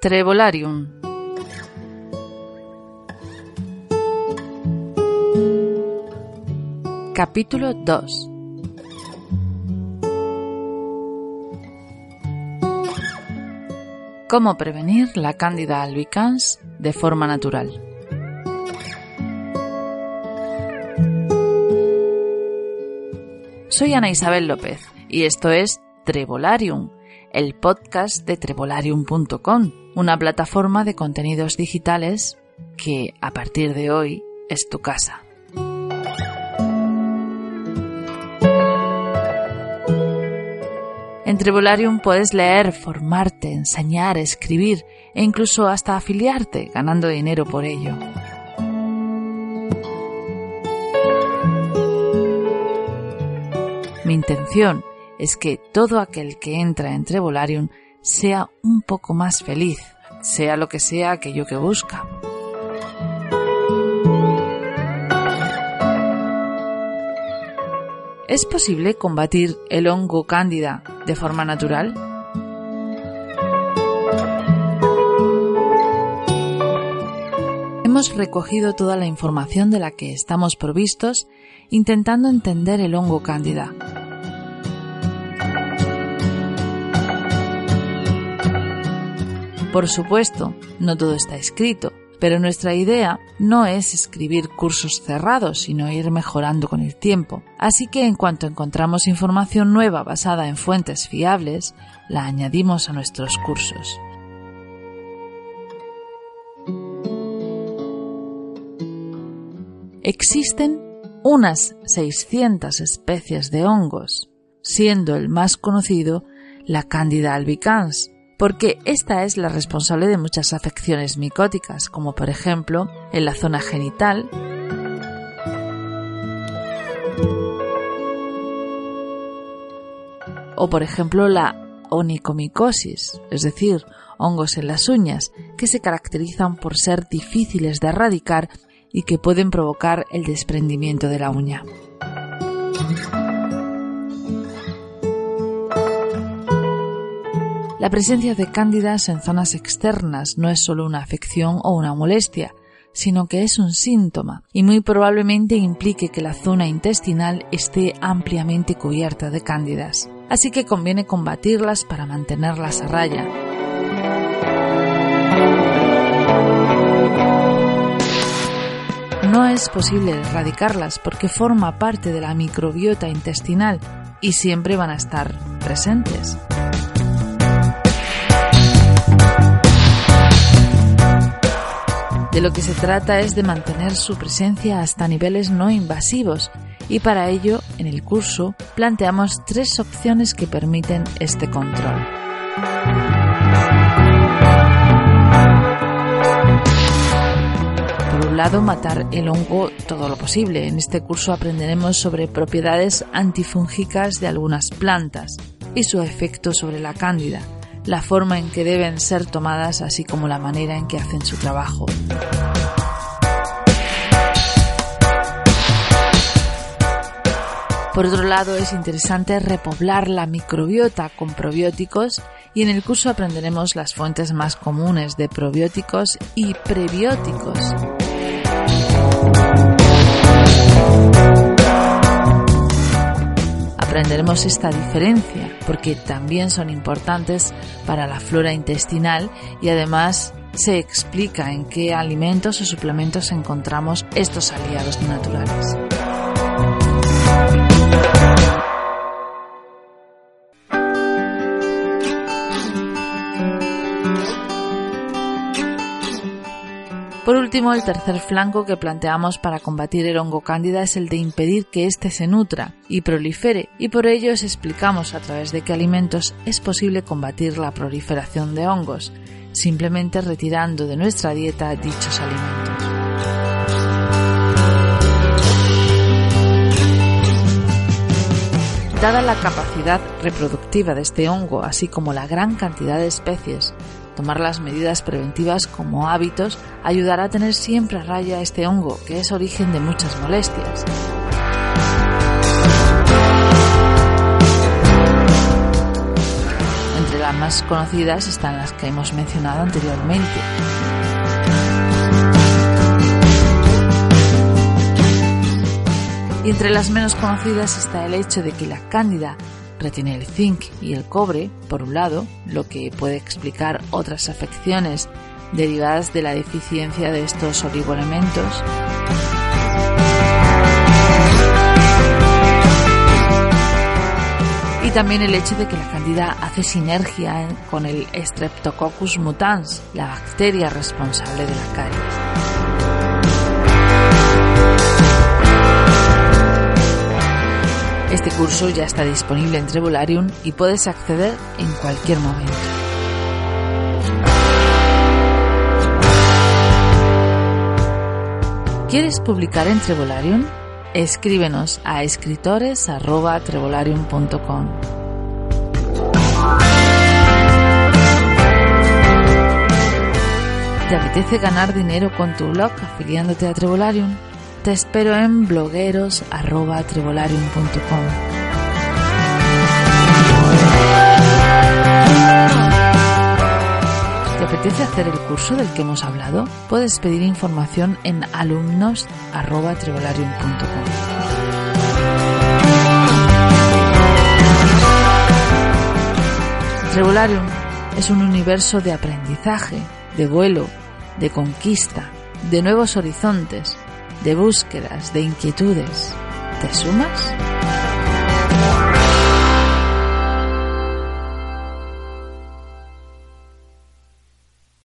Trevolarium. Capítulo 2 Cómo prevenir la Cándida albicans de forma natural. Soy Ana Isabel López y esto es Trevolarium, el podcast de trevolarium.com, una plataforma de contenidos digitales que a partir de hoy es tu casa. En Trevolarium puedes leer, formarte, enseñar, escribir e incluso hasta afiliarte ganando dinero por ello. Mi intención es que todo aquel que entra en Trevolarium sea un poco más feliz, sea lo que sea aquello que busca. ¿Es posible combatir el hongo cándida de forma natural? Hemos recogido toda la información de la que estamos provistos intentando entender el hongo cándida. Por supuesto, no todo está escrito, pero nuestra idea no es escribir cursos cerrados, sino ir mejorando con el tiempo. Así que en cuanto encontramos información nueva basada en fuentes fiables, la añadimos a nuestros cursos. Existen unas 600 especies de hongos, siendo el más conocido la Candida albicans, porque esta es la responsable de muchas afecciones micóticas, como por ejemplo en la zona genital, o por ejemplo la onicomicosis, es decir, hongos en las uñas, que se caracterizan por ser difíciles de erradicar y que pueden provocar el desprendimiento de la uña. La presencia de cándidas en zonas externas no es solo una afección o una molestia, sino que es un síntoma y muy probablemente implique que la zona intestinal esté ampliamente cubierta de cándidas. Así que conviene combatirlas para mantenerlas a raya. No es posible erradicarlas porque forma parte de la microbiota intestinal y siempre van a estar presentes. De lo que se trata es de mantener su presencia hasta niveles no invasivos y para ello en el curso planteamos tres opciones que permiten este control. Por un lado, matar el hongo todo lo posible. En este curso aprenderemos sobre propiedades antifúngicas de algunas plantas y su efecto sobre la cándida la forma en que deben ser tomadas, así como la manera en que hacen su trabajo. Por otro lado, es interesante repoblar la microbiota con probióticos y en el curso aprenderemos las fuentes más comunes de probióticos y prebióticos. Aprenderemos esta diferencia porque también son importantes para la flora intestinal y además se explica en qué alimentos o suplementos encontramos estos aliados naturales. Último, el tercer flanco que planteamos para combatir el hongo cándida es el de impedir que éste se nutra y prolifere, y por ello os explicamos a través de qué alimentos es posible combatir la proliferación de hongos, simplemente retirando de nuestra dieta dichos alimentos. Dada la capacidad reproductiva de este hongo, así como la gran cantidad de especies Tomar las medidas preventivas como hábitos ayudará a tener siempre a raya este hongo, que es origen de muchas molestias. Entre las más conocidas están las que hemos mencionado anteriormente. Y entre las menos conocidas está el hecho de que la cándida retiene el zinc y el cobre, por un lado, lo que puede explicar otras afecciones derivadas de la deficiencia de estos oligoelementos. Y también el hecho de que la cándida hace sinergia con el Streptococcus mutans, la bacteria responsable de la caries. Este curso ya está disponible en Trevolarium y puedes acceder en cualquier momento. ¿Quieres publicar en Trevolarium? Escríbenos a escritores@trevolarium.com. ¿Te apetece ganar dinero con tu blog afiliándote a Trevolarium? Te espero en blogueros.trevolarium.com. ¿Te apetece hacer el curso del que hemos hablado? Puedes pedir información en alumnos.trevolarium.com. Trevolarium es un universo de aprendizaje, de vuelo, de conquista, de nuevos horizontes, de búsquedas, de inquietudes. ¿Te sumas?